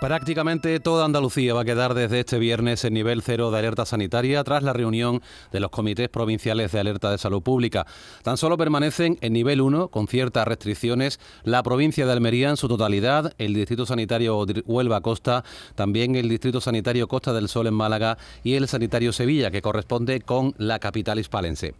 Prácticamente toda Andalucía va a quedar desde este viernes en nivel cero de alerta sanitaria tras la reunión de los comités provinciales de alerta de salud pública. Tan solo permanecen en nivel 1 con ciertas restricciones la provincia de Almería en su totalidad, el distrito sanitario Huelva Costa, también el distrito sanitario Costa del Sol en Málaga y el sanitario Sevilla que corresponde con la capital hispalense.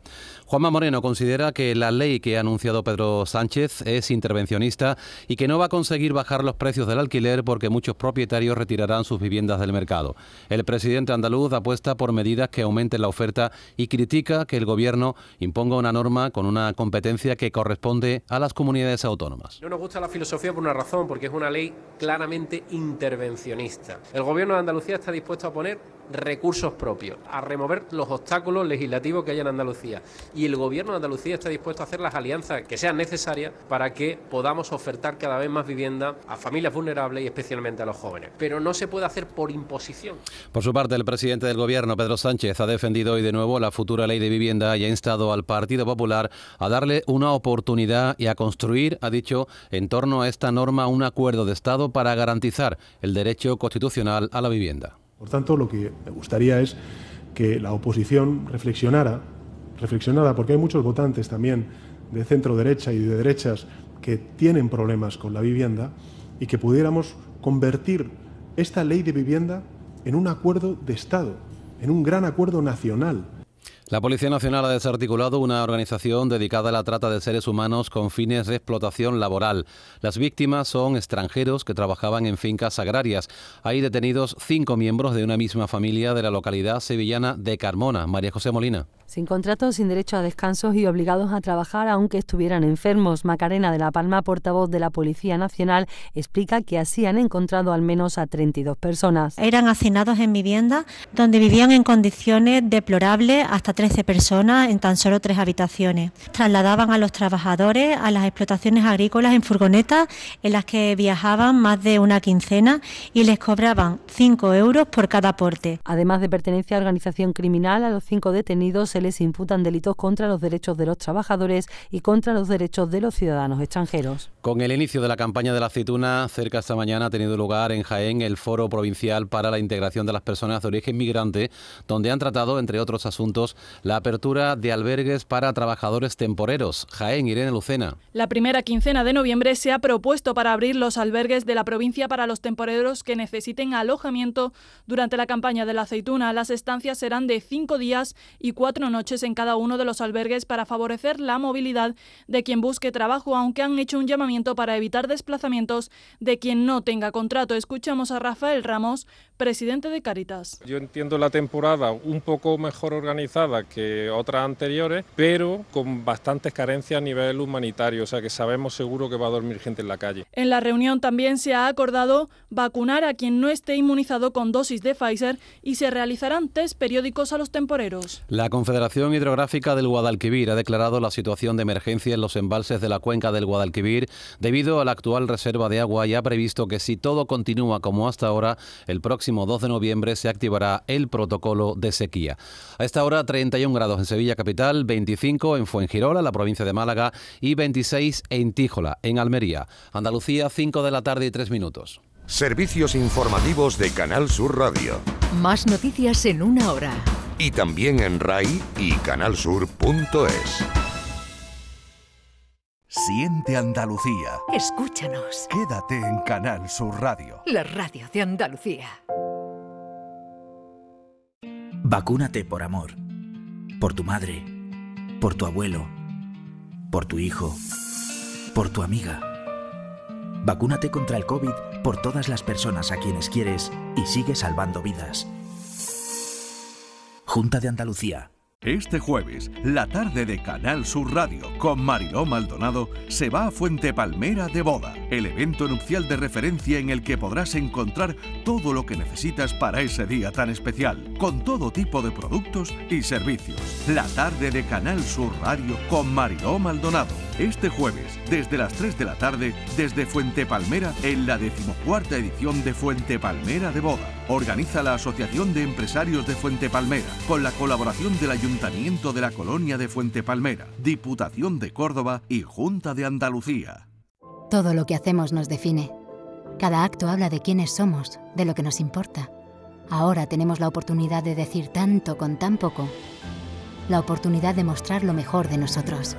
Juanma Moreno considera que la ley que ha anunciado Pedro Sánchez es intervencionista y que no va a conseguir bajar los precios del alquiler porque muchos propietarios retirarán sus viviendas del mercado. El presidente andaluz apuesta por medidas que aumenten la oferta y critica que el gobierno imponga una norma con una competencia que corresponde a las comunidades autónomas. No nos gusta la filosofía por una razón, porque es una ley claramente intervencionista. El gobierno de Andalucía está dispuesto a poner recursos propios, a remover los obstáculos legislativos que hay en Andalucía. Y el gobierno de Andalucía está dispuesto a hacer las alianzas que sean necesarias para que podamos ofertar cada vez más vivienda a familias vulnerables y especialmente a los jóvenes. Pero no se puede hacer por imposición. Por su parte, el presidente del gobierno, Pedro Sánchez, ha defendido hoy de nuevo la futura ley de vivienda y ha instado al Partido Popular a darle una oportunidad y a construir, ha dicho, en torno a esta norma un acuerdo de Estado para garantizar el derecho constitucional a la vivienda. Por tanto, lo que me gustaría es que la oposición reflexionara, reflexionara, porque hay muchos votantes también de centro derecha y de derechas que tienen problemas con la vivienda y que pudiéramos convertir esta ley de vivienda en un acuerdo de Estado, en un gran acuerdo nacional la Policía Nacional ha desarticulado una organización dedicada a la trata de seres humanos con fines de explotación laboral. Las víctimas son extranjeros que trabajaban en fincas agrarias. Hay detenidos cinco miembros de una misma familia de la localidad sevillana de Carmona. María José Molina. Sin contratos, sin derecho a descansos y obligados a trabajar aunque estuvieran enfermos, Macarena de la Palma, portavoz de la Policía Nacional, explica que así han encontrado al menos a 32 personas. Eran hacinados en viviendas donde vivían en condiciones deplorables hasta 13 personas en tan solo tres habitaciones. Trasladaban a los trabajadores a las explotaciones agrícolas en furgonetas en las que viajaban más de una quincena y les cobraban 5 euros por cada aporte. Además de pertenencia a organización criminal, a los cinco detenidos se les imputan delitos contra los derechos de los trabajadores y contra los derechos de los ciudadanos extranjeros. Con el inicio de la campaña de la aceituna, cerca esta mañana ha tenido lugar en Jaén el Foro Provincial para la Integración de las Personas de Origen Migrante, donde han tratado, entre otros asuntos, la apertura de albergues para trabajadores temporeros. Jaén, Irene Lucena. La primera quincena de noviembre se ha propuesto para abrir los albergues de la provincia para los temporeros que necesiten alojamiento durante la campaña de la aceituna. Las estancias serán de cinco días y cuatro noches en cada uno de los albergues para favorecer la movilidad de quien busque trabajo, aunque han hecho un llamamiento para evitar desplazamientos de quien no tenga contrato. Escuchamos a Rafael Ramos, presidente de Caritas. Yo entiendo la temporada un poco mejor organizada que otras anteriores, pero con bastantes carencias a nivel humanitario, o sea que sabemos seguro que va a dormir gente en la calle. En la reunión también se ha acordado vacunar a quien no esté inmunizado con dosis de Pfizer y se realizarán test periódicos a los temporeros. La Confederación Hidrográfica del Guadalquivir ha declarado la situación de emergencia en los embalses de la cuenca del Guadalquivir debido a la actual reserva de agua y ha previsto que si todo continúa como hasta ahora, el próximo 2 de noviembre se activará el protocolo de sequía. A esta hora 31 grados en Sevilla capital, 25 en Fuengirola, la provincia de Málaga y 26 en Tíjola, en Almería. Andalucía 5 de la tarde y 3 minutos. Servicios informativos de Canal Sur Radio. Más noticias en una hora. Y también en RAI y canalsur.es. Siente Andalucía. Escúchanos. Quédate en Canal Sur Radio. La radio de Andalucía. Vacúnate por amor. Por tu madre. Por tu abuelo. Por tu hijo. Por tu amiga. Vacúnate contra el COVID por todas las personas a quienes quieres y sigue salvando vidas. Junta de Andalucía. Este jueves, la tarde de Canal Sur Radio con Mariló Maldonado se va a Fuente Palmera de Boda, el evento nupcial de referencia en el que podrás encontrar todo lo que necesitas para ese día tan especial, con todo tipo de productos y servicios. La tarde de Canal Sur Radio con Mariló Maldonado Este jueves, desde las 3 de la tarde, desde Fuente Palmera, en la decimocuarta edición de Fuente Palmera de Boda. Organiza la Asociación de Empresarios de Fuente Palmera, con la colaboración del Ayuntamiento de la Colonia de Fuente Palmera, Diputación de Córdoba y Junta de Andalucía. Todo lo que hacemos nos define. Cada acto habla de quiénes somos, de lo que nos importa. Ahora tenemos la oportunidad de decir tanto con tan poco. La oportunidad de mostrar lo mejor de nosotros.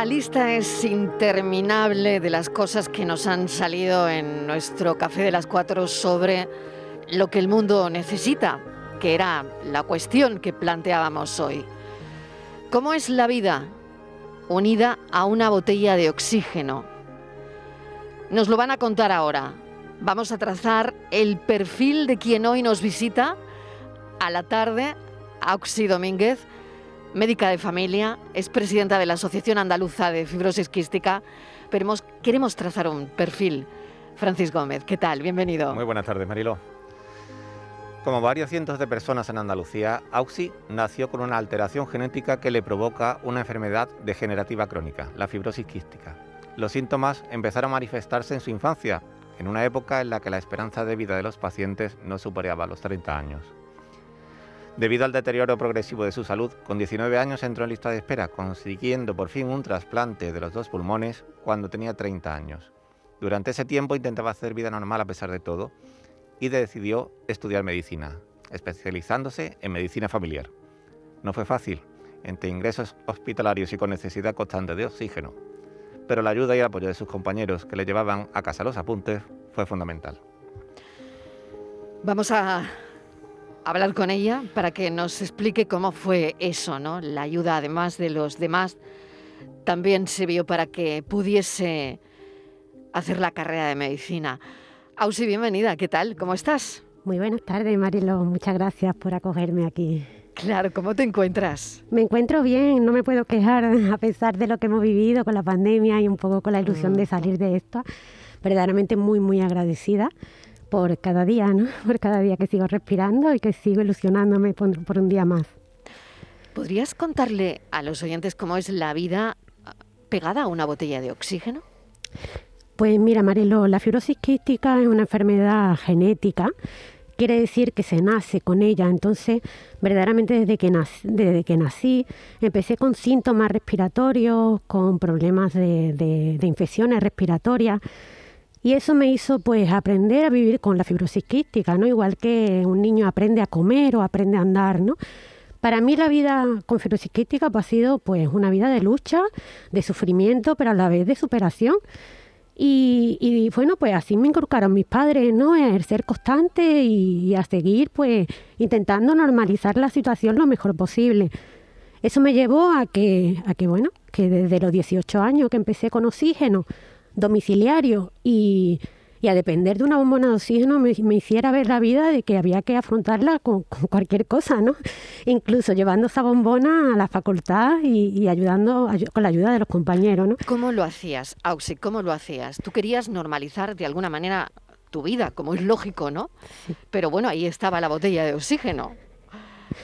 La lista es interminable de las cosas que nos han salido en nuestro café de las cuatro sobre lo que el mundo necesita, que era la cuestión que planteábamos hoy. ¿Cómo es la vida unida a una botella de oxígeno? Nos lo van a contar ahora. Vamos a trazar el perfil de quien hoy nos visita a la tarde, Auxi Domínguez, médica de familia, es presidenta de la Asociación Andaluza de Fibrosis Quística, pero queremos trazar un perfil. Francis Gómez, ¿qué tal? Bienvenido. Muy buenas tardes, Mariló. Como varios cientos de personas en Andalucía, Auxi nació con una alteración genética que le provoca una enfermedad degenerativa crónica, la fibrosis quística. Los síntomas empezaron a manifestarse en su infancia, en una época en la que la esperanza de vida de los pacientes no superaba los 30 años. Debido al deterioro progresivo de su salud, con 19 años entró en lista de espera, consiguiendo por fin un trasplante de los dos pulmones cuando tenía 30 años. Durante ese tiempo intentaba hacer vida normal a pesar de todo y decidió estudiar medicina, especializándose en medicina familiar. No fue fácil, entre ingresos hospitalarios y con necesidad constante de oxígeno, pero la ayuda y el apoyo de sus compañeros que le llevaban a casa los apuntes fue fundamental. Vamos a hablar con ella para que nos explique cómo fue eso, ¿no? La ayuda, además de los demás, también se vio para que pudiese hacer la carrera de medicina. Ausi, bienvenida, ¿qué tal? ¿Cómo estás? Muy buenas tardes, Marilo. Muchas gracias por acogerme aquí. Claro, ¿cómo te encuentras? Me encuentro bien, no me puedo quejar a pesar de lo que hemos vivido con la pandemia y un poco con la ilusión de salir de esto. Verdaderamente muy, muy agradecida por cada día, ¿no? Por cada día que sigo respirando y que sigo ilusionándome por, por un día más. ¿Podrías contarle a los oyentes cómo es la vida pegada a una botella de oxígeno? Pues mira, Marilo, la fibrosis quística es una enfermedad genética. Quiere decir que se nace con ella. Entonces, verdaderamente desde que nací, desde que nací empecé con síntomas respiratorios, con problemas de, de, de infecciones respiratorias. Y eso me hizo pues aprender a vivir con la fibrosis quística, ¿no? Igual que un niño aprende a comer o aprende a andar, ¿no? Para mí la vida con fibrosis quística pues, ha sido pues una vida de lucha, de sufrimiento, pero a la vez de superación. Y, bueno, pues así me inculcaron mis padres, ¿no? A ser constante y, y a seguir pues intentando normalizar la situación lo mejor posible. Eso me llevó a que, a que bueno, que desde los 18 años que empecé con oxígeno, domiciliario y, y a depender de una bombona de oxígeno me, hiciera ver la vida de que había que afrontarla con, cualquier cosa, ¿no? Incluso llevando esa bombona a la facultad y, ayudando con la ayuda de los compañeros, ¿no? ¿Cómo lo hacías, Auxi? ¿Cómo lo hacías? Tú querías normalizar de alguna manera tu vida, como es lógico, ¿no? Pero bueno, ahí estaba la botella de oxígeno.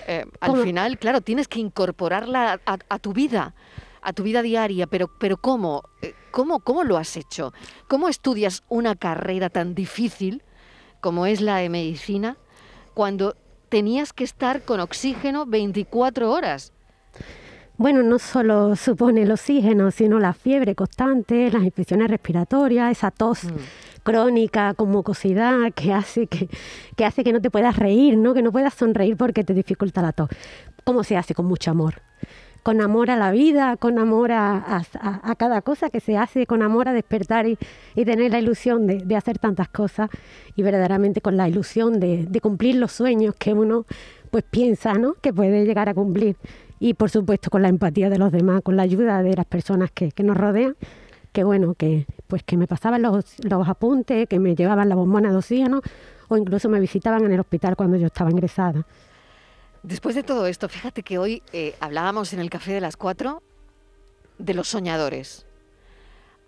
Eh, al final, claro, tienes que incorporarla a, tu vida, a tu vida diaria, pero, pero ¿cómo? Eh, ¿Cómo, ¿Cómo lo has hecho? ¿Cómo estudias una carrera tan difícil como es la de medicina cuando tenías que estar con oxígeno 24 horas? Bueno, no solo supone el oxígeno, sino la fiebre constante, las infecciones respiratorias, esa tos mm. crónica con mucosidad que hace que, que hace que no te puedas reír, ¿no? que no puedas sonreír porque te dificulta la tos. ¿Cómo se hace? Con mucho amor con amor a la vida, con amor a, cada cosa que se hace, con amor a despertar y, tener la ilusión de, hacer tantas cosas y verdaderamente con la ilusión de, cumplir los sueños que uno pues piensa ¿no? que puede llegar a cumplir y por supuesto con la empatía de los demás, con la ayuda de las personas que, nos rodean que bueno, que pues que me pasaban los, los, apuntes, que me llevaban la bombona de oxígeno o incluso me visitaban en el hospital cuando yo estaba ingresada. Después de todo esto, fíjate que hoy eh, hablábamos en el café de las cuatro de los soñadores.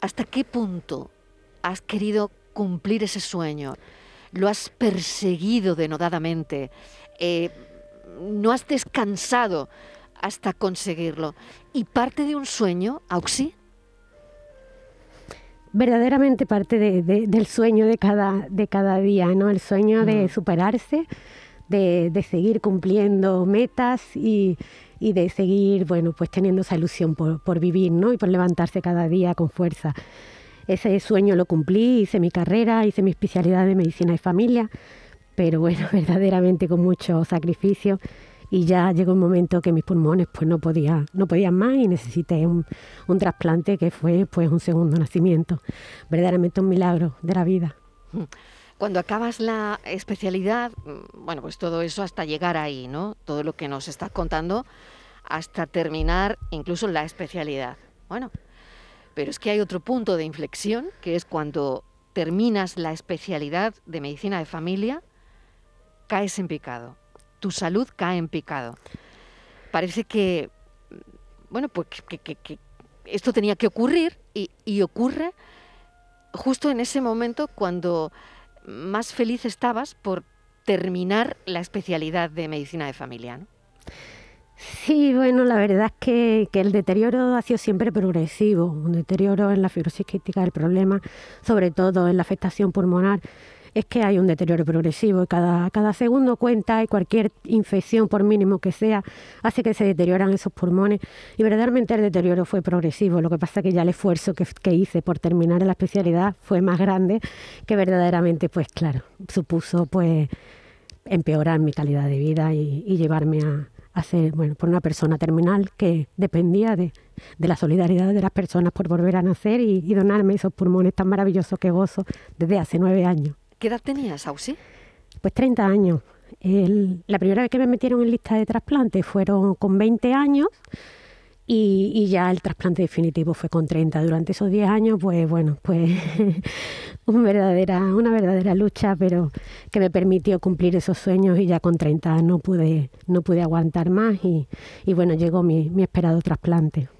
¿Hasta qué punto has querido cumplir ese sueño? ¿Lo has perseguido denodadamente? Eh, ¿No has descansado hasta conseguirlo? ¿Y parte de un sueño, Auxi? verdaderamente parte del sueño de cada, de cada día, ¿no? El sueño de mm. superarse, de, seguir cumpliendo metas y, de seguir, bueno, pues teniendo esa ilusión por, vivir, ¿no? Y por levantarse cada día con fuerza. Ese sueño lo cumplí, hice mi carrera, hice mi especialidad de medicina de familia, pero bueno, verdaderamente con mucho sacrificio y ya llegó un momento que mis pulmones pues no podía, no podían más y necesité un, un trasplante que fue pues un segundo nacimiento. Verdaderamente un milagro de la vida. Cuando acabas la especialidad, mm, bueno, pues todo eso hasta llegar ahí, ¿no? Todo lo que nos estás contando hasta terminar incluso la especialidad. Bueno, pero es que hay otro punto de inflexión, que es cuando terminas la especialidad de medicina de familia, caes en picado. Tu salud cae en picado. Parece que, mm, bueno, pues que, esto tenía que ocurrir y ocurre justo en ese momento cuando más feliz estabas por terminar la especialidad de medicina de familia, ¿no? Sí, bueno, la verdad es que, el deterioro ha sido siempre progresivo, un deterioro en la fibrosis quística del problema, sobre todo en la afectación pulmonar es que hay un deterioro progresivo y cada, cada segundo cuenta y cualquier infección, por mínimo que sea, hace que se deterioran esos pulmones y verdaderamente el deterioro fue progresivo. Lo que pasa es que ya el esfuerzo que, hice por terminar la especialidad fue más grande que verdaderamente, pues claro, supuso pues empeorar mi calidad de vida y, llevarme a, ser, bueno, por una persona terminal que dependía de, la solidaridad de las personas por volver a nacer y, y donarme esos pulmones tan maravillosos que gozo desde hace nueve años. ¿Qué edad tenías, Ausi? Pues 30 años. la primera vez que me metieron en lista de trasplante fueron con 20 años y, ya el trasplante definitivo fue con 30. Durante esos 10 años, pues bueno, pues una verdadera, una verdadera lucha, pero que me permitió cumplir esos sueños y ya con 30 no pude, no pude aguantar más y, bueno, llegó mi, mi esperado trasplante.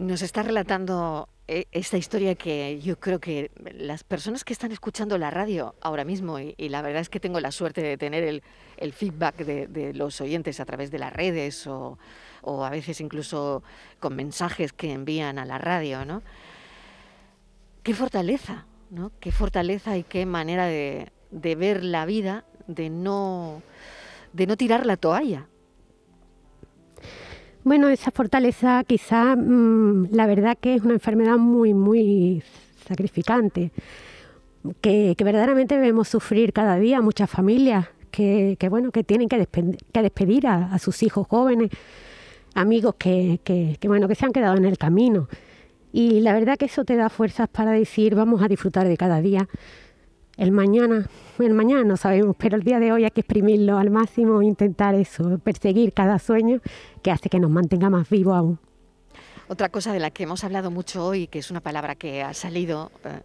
Nos está relatando e, esta historia que yo creo que las personas que están escuchando la radio ahora mismo, y, la verdad es que tengo la suerte de tener el, feedback de, los oyentes a través de las redes o, a veces incluso con mensajes que envían a la radio, ¿no? Qué fortaleza, ¿no? Qué fortaleza y qué manera de, de ver la vida, de no, de no tirar la toalla, bueno, esa fortaleza quizá mm, la verdad que es una enfermedad muy, muy sacrificante, que, verdaderamente debemos sufrir cada día muchas familias que, bueno, que tienen que, despedir, a, sus hijos jóvenes, amigos que, que, bueno, que se han quedado en el camino. Y la verdad que eso te da fuerzas para decir, vamos a disfrutar de cada día el mañana, el mañana no sabemos, pero el día de hoy hay que exprimirlo al máximo, intentar eso, perseguir cada sueño que hace que nos mantenga más vivos aún. Otra cosa de la que hemos hablado mucho hoy, que es una palabra que ha salido eh,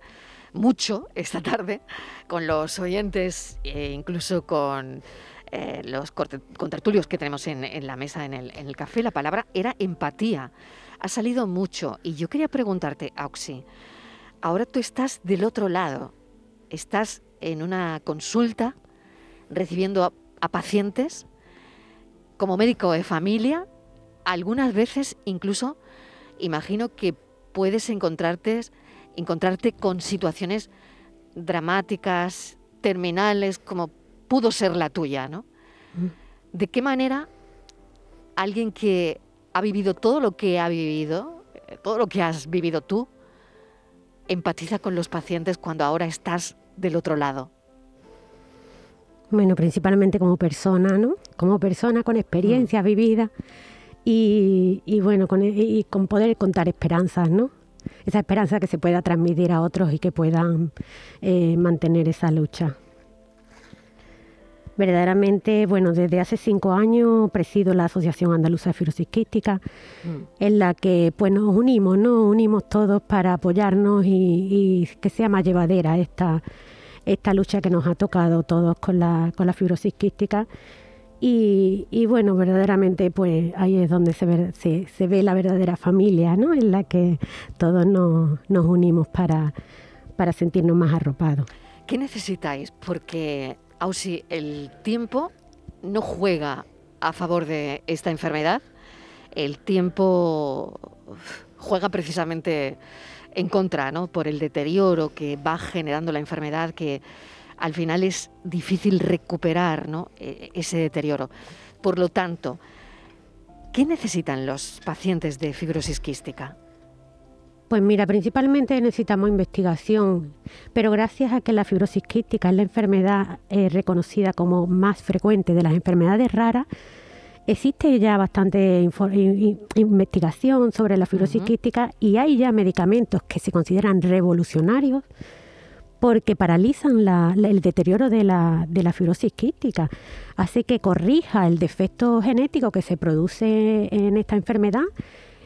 mucho esta tarde con los oyentes e incluso con eh, los contertulios que tenemos en, la mesa, en el, en el, café, la palabra era empatía. Ha salido mucho y yo quería preguntarte, Auxi, ahora tú estás del otro lado, estás en una consulta recibiendo a, pacientes como médico de familia, algunas veces incluso imagino que puedes encontrarte, encontrarte con situaciones dramáticas, terminales, como pudo ser la tuya, ¿no? Mm. ¿De qué manera alguien que ha vivido todo lo que ha vivido, eh, todo lo que has vivido tú, empatiza con los pacientes cuando ahora estás del otro lado? Bueno, principalmente como persona, ¿no? Como persona con experiencias mm. vividas y, bueno, con, y con poder contar esperanzas, ¿no? Esa esperanza que se pueda transmitir a otros y que puedan eh, mantener esa lucha. Verdaderamente, bueno, desde hace cinco años presido la Asociación Andaluza de Fibrosis Quística, mm. en la que pues nos unimos, ¿no? Unimos todos para apoyarnos y, que sea más llevadera esta, esta lucha que nos ha tocado todos con la, con la fibrosis quística. Y, bueno, verdaderamente pues ahí es donde se ve, se, ve la verdadera familia, ¿no? En la que todos nos, nos unimos para, para sentirnos más arropados. ¿Qué necesitáis? Porque Ausi, el tiempo no juega a favor de esta enfermedad. El tiempo juega precisamente en contra, ¿no? Por el deterioro que va generando la enfermedad, que al final es difícil recuperar ¿no? E, ese deterioro. Por lo tanto, ¿qué necesitan los pacientes de fibrosis quística? Pues mira, principalmente necesitamos investigación, pero gracias a que la fibrosis quística es la enfermedad eh, reconocida como más frecuente de las enfermedades raras, existe ya bastante investigación sobre la fibrosis quística y hay ya medicamentos que se consideran revolucionarios porque paralizan el deterioro de la, de la fibrosis quística, hace que corrija el defecto genético que se produce en esta enfermedad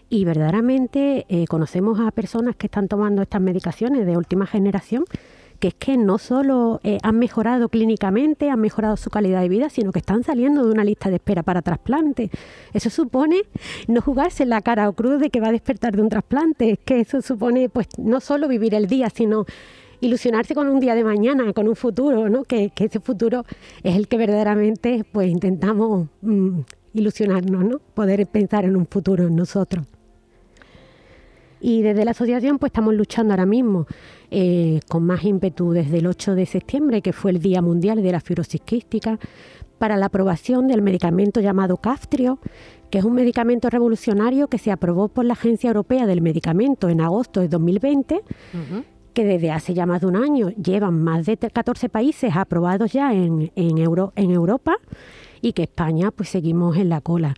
y verdaderamente eh, conocemos a personas que están tomando estas medicaciones de última generación que es que no solo eh, han mejorado clínicamente, han mejorado su calidad de vida, sino que están saliendo de una lista de espera para trasplante. Eso supone no jugarse la cara o cruz de que va a despertar de un trasplante, es que eso supone pues no solo vivir el día, sino ilusionarse con un día de mañana, con un futuro, ¿no? Que, ese futuro es el que verdaderamente pues intentamos mm, ilusionarnos, ¿no? Poder pensar en un futuro en nosotros. Y desde la asociación pues estamos luchando ahora mismo eh, con más ímpetu desde el 8 de septiembre, que fue el Día Mundial de la Fibrosis Quística, para la aprobación del medicamento llamado Caftrio, que es un medicamento revolucionario que se aprobó por la Agencia Europea del Medicamento en agosto de 2020, que desde hace ya más de un año llevan más de 14 países aprobados ya en, en, en Europa y que España pues seguimos en la cola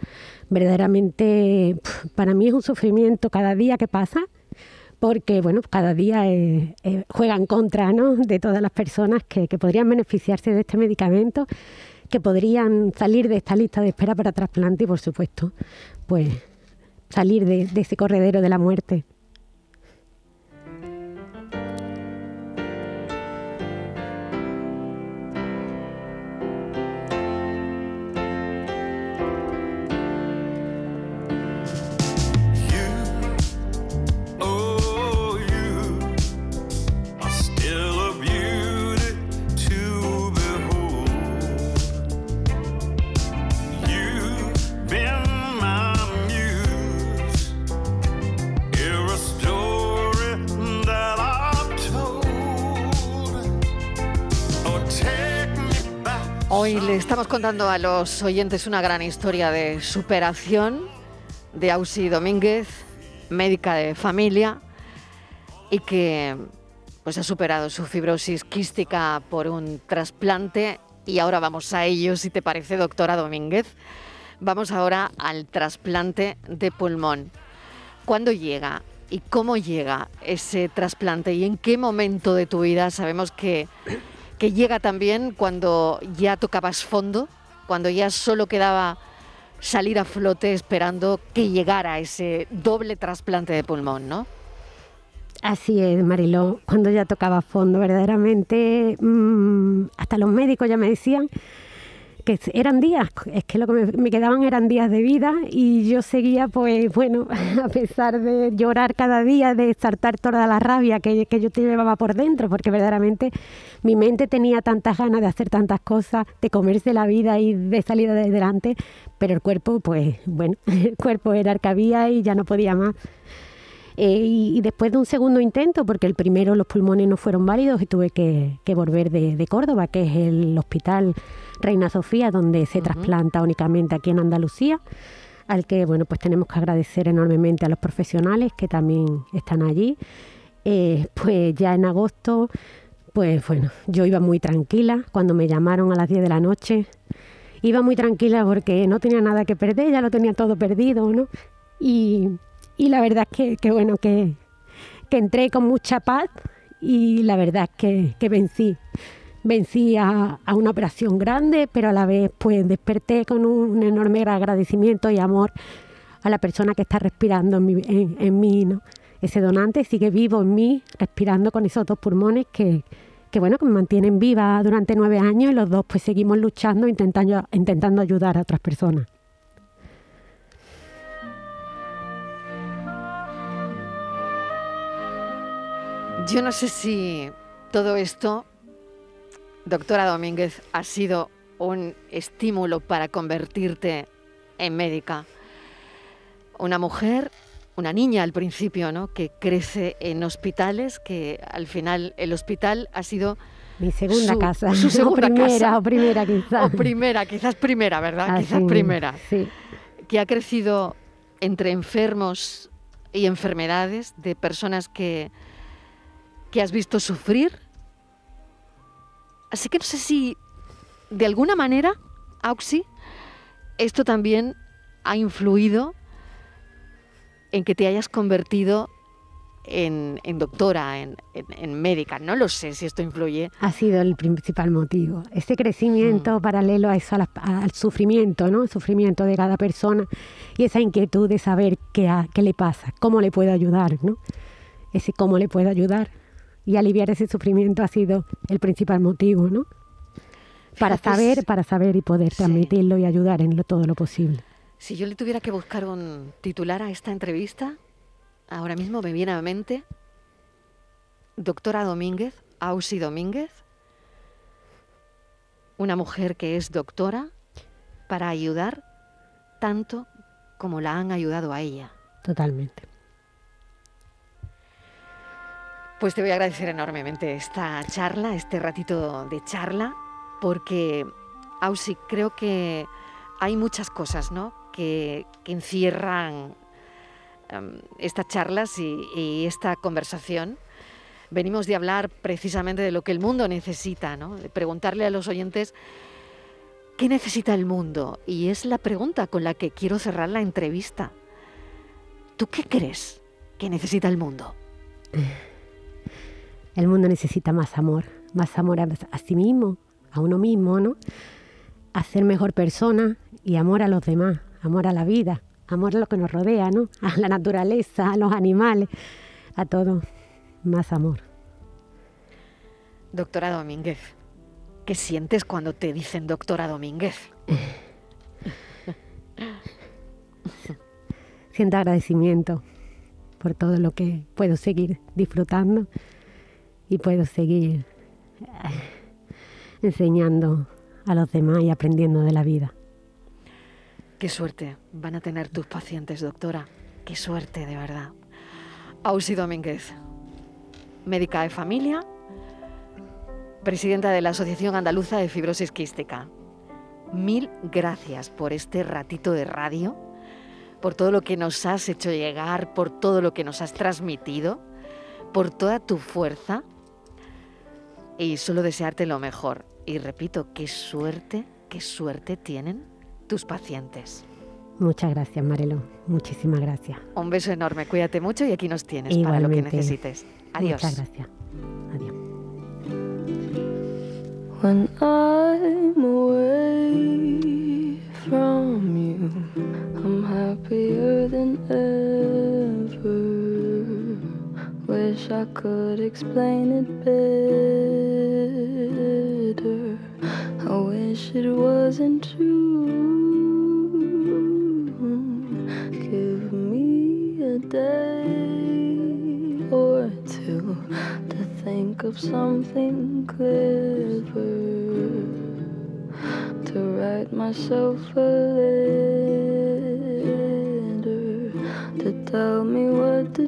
verdaderamente para mí es un sufrimiento cada día que pasa porque bueno, cada día eh, eh, juega en contra ¿no? de todas las personas que, podrían beneficiarse de este medicamento, que podrían salir de esta lista de espera para trasplante y por supuesto, pues salir de ese corredero de la muerte. Estamos contando a los oyentes una gran historia de superación de Ausi Domínguez, médica de familia, y que pues ha superado su fibrosis quística por un trasplante. Y ahora vamos a ello, si te parece, doctora Domínguez. Vamos ahora al trasplante de pulmón. ¿Cuándo llega y cómo llega ese trasplante y en qué momento de tu vida sabemos que que llega también cuando ya tocabas fondo, cuando ya solo quedaba salir a flote esperando que llegara ese doble trasplante de pulmón, ¿no? Así es, Mariló, cuando ya tocaba fondo, verdaderamente, mm, hasta los médicos ya me decían que eran días, es que lo que me, quedaban eran días de vida y yo seguía, pues bueno, a pesar de llorar cada día, de saltar toda la rabia que, que yo te llevaba por dentro, porque verdaderamente mi mente tenía tantas ganas de hacer tantas cosas, de comerse la vida y de salir adelante, pero el cuerpo, pues bueno, el cuerpo era el que había y ya no podía más. Eh, y, después de un segundo intento, porque el primero los pulmones no fueron válidos y tuve que, volver de, Córdoba, que es el hospital Reina Sofía, donde se trasplanta únicamente aquí en Andalucía, al que bueno pues tenemos que agradecer enormemente a los profesionales que también están allí. Eh, pues ya en agosto, pues bueno, yo iba muy tranquila cuando me llamaron a las 10 de la noche. Iba muy tranquila porque no tenía nada que perder, ya lo tenía todo perdido, ¿no? Y y la verdad es que, bueno, que, entré con mucha paz y la verdad es que, vencí. Vencí a, una operación grande, pero a la vez pues desperté con un enorme agradecimiento y amor a la persona que está respirando en mí, ¿no? Ese donante sigue vivo en mí, respirando con esos dos pulmones que, que bueno, que me mantienen viva durante nueve años y los dos pues seguimos luchando, intentando, intentando ayudar a otras personas. Yo no sé si todo esto, doctora Domínguez, ha sido un estímulo para convertirte en médica. Una mujer, una niña al principio, ¿no? Que crece en hospitales, que al final el hospital ha sido mi segunda casa. Su segunda o primera, casa. O primera, quizás. O primera, quizás primera, ¿verdad? quizás primera. Sí. Que ha crecido entre enfermos y enfermedades de personas que que has visto sufrir. Así que no sé si de alguna manera, Auxi, esto también ha influido en que te hayas convertido en, doctora, en, médica. No lo sé si esto influye. Ha sido el principal motivo. Ese crecimiento mm. paralelo a eso, al sufrimiento, ¿no? El sufrimiento de cada persona y esa inquietud de saber qué, qué le pasa, cómo le puedo ayudar, ¿no? Ese cómo le puedo ayudar y aliviar ese sufrimiento ha sido el principal motivo, ¿no? Para saber, para saber y poder transmitirlo y ayudar en todo lo posible. Si yo le tuviera que buscar un titular a esta entrevista, ahora mismo me viene a la mente doctora Domínguez, Ausi Domínguez, una mujer que es doctora para ayudar tanto como la han ayudado a ella. Totalmente. Pues te voy a agradecer enormemente esta charla, este ratito de charla, porque, Ausi, creo que hay muchas cosas ¿no? que, encierran em, estas charlas y, esta conversación. Venimos de hablar precisamente de lo que el mundo necesita, ¿no? de preguntarle a los oyentes qué necesita el mundo. Y es la pregunta con la que quiero cerrar la entrevista. ¿Tú qué crees que necesita el mundo? El mundo necesita más amor, más amor a, sí mismo, a uno mismo, ¿no? A ser mejor persona y amor a los demás, amor a la vida, amor a lo que nos rodea, ¿no? A la naturaleza, a los animales, a todo. Más amor. Doctora Domínguez, ¿qué sientes cuando te dicen doctora Domínguez? Siento agradecimiento por todo lo que puedo seguir disfrutando y puedo seguir eh, enseñando a los demás y aprendiendo de la vida. Qué suerte van a tener tus pacientes, doctora. Qué suerte, de verdad. Ausi Domínguez, médica de familia, presidenta de la Asociación Andaluza de Fibrosis Quística. Mil gracias por este ratito de radio, por todo lo que nos has hecho llegar, por todo lo que nos has transmitido, por toda tu fuerza y solo desearte lo mejor. Y repito, qué suerte, qué suerte tienen tus pacientes. Muchas gracias, Marelo. Muchísimas gracias. Un beso enorme. Cuídate mucho y aquí nos tienes para lo que necesites. Adiós. Muchas gracias. Adiós. When I'm away from you, I'm happier than ever. Wish could explain it better. I wish it wasn't true. Give me a day or two to think of something clever to write myself a letter to tell me what to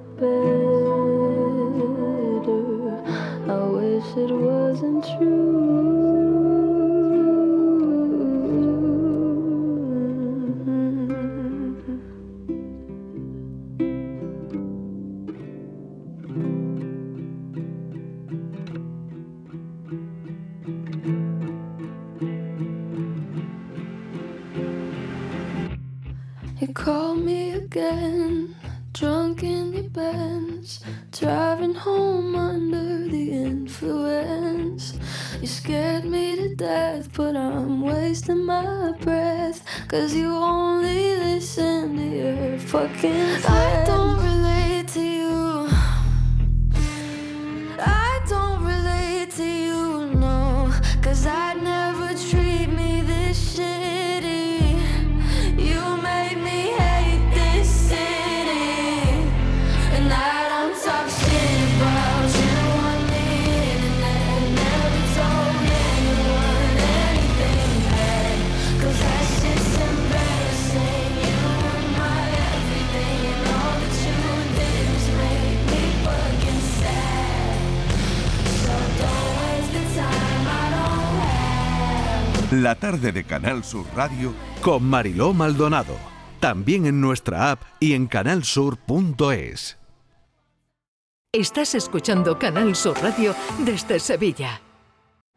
better. I wish it wasn't true. Scared me to death, but I'm wasting my breath. Cause you only listen to your fucking La tarde de Canal Sur Radio con Mariló Maldonado. También en nuestra app y en canalsur.es. Estás escuchando Canal Sur Radio desde Sevilla.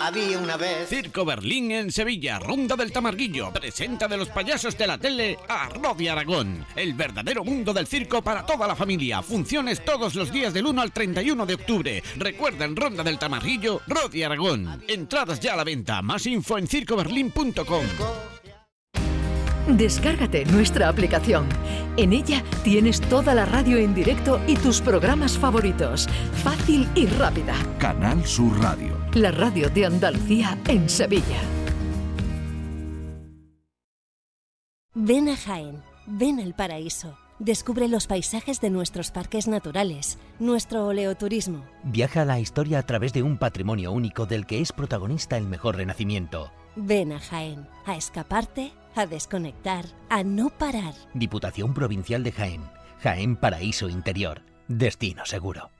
Había una vez. Circo Berlín en Sevilla, Ronda del Tamarguillo. Presenta de los payasos de la tele a Rodi Aragón. El verdadero mundo del circo para toda la familia. Funciones todos los días del 1 al 31 de octubre. Recuerda en Ronda del Tamarguillo, Rodi Aragón. Entradas ya a la venta. Más info en circoberlín.com. Descárgate nuestra aplicación. En ella tienes toda la radio en directo y tus programas favoritos. Fácil y rápida. Canal Sur Radio. La radio de Andalucía en Sevilla. Ven a Jaén, ven al paraíso. Descubre los paisajes de nuestros parques naturales, nuestro oleoturismo. Viaja a la historia a través de un patrimonio único del que es protagonista el mejor renacimiento. Ven a Jaén, a escaparte, a desconectar, a no parar. Diputación Provincial de Jaén. Jaén Paraíso Interior. destino seguro.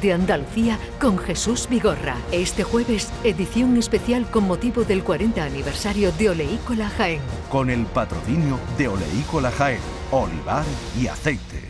de Andalucía con Jesús Vigorra. Este jueves, edición especial con motivo del 40 aniversario de Oleícola Jaén. Con el patrocinio de Oleícola Jaén, olivar y aceite.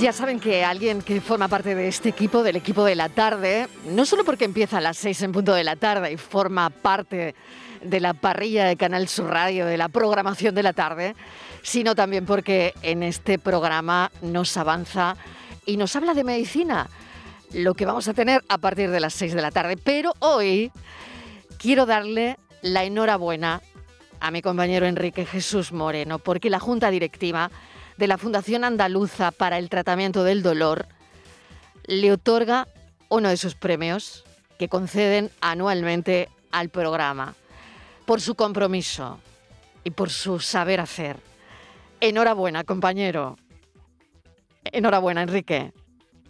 Ya saben que alguien que forma parte de este equipo, del equipo de la tarde, no solo porque empieza a las seis en punto de la tarde y forma parte de la parrilla de Canal Sur Radio, de la programación de la tarde, sino también porque en este programa nos avanza y nos habla de medicina, lo que vamos a tener a partir de las seis de la tarde. Pero hoy quiero darle la enhorabuena a mi compañero Enrique Jesús Moreno, porque la Junta Directiva de la Fundación Andaluza para el Tratamiento del Dolor le otorga uno de sus premios que conceden anualmente al programa por su compromiso y por su saber hacer. Enhorabuena, compañero. Enhorabuena, Enrique.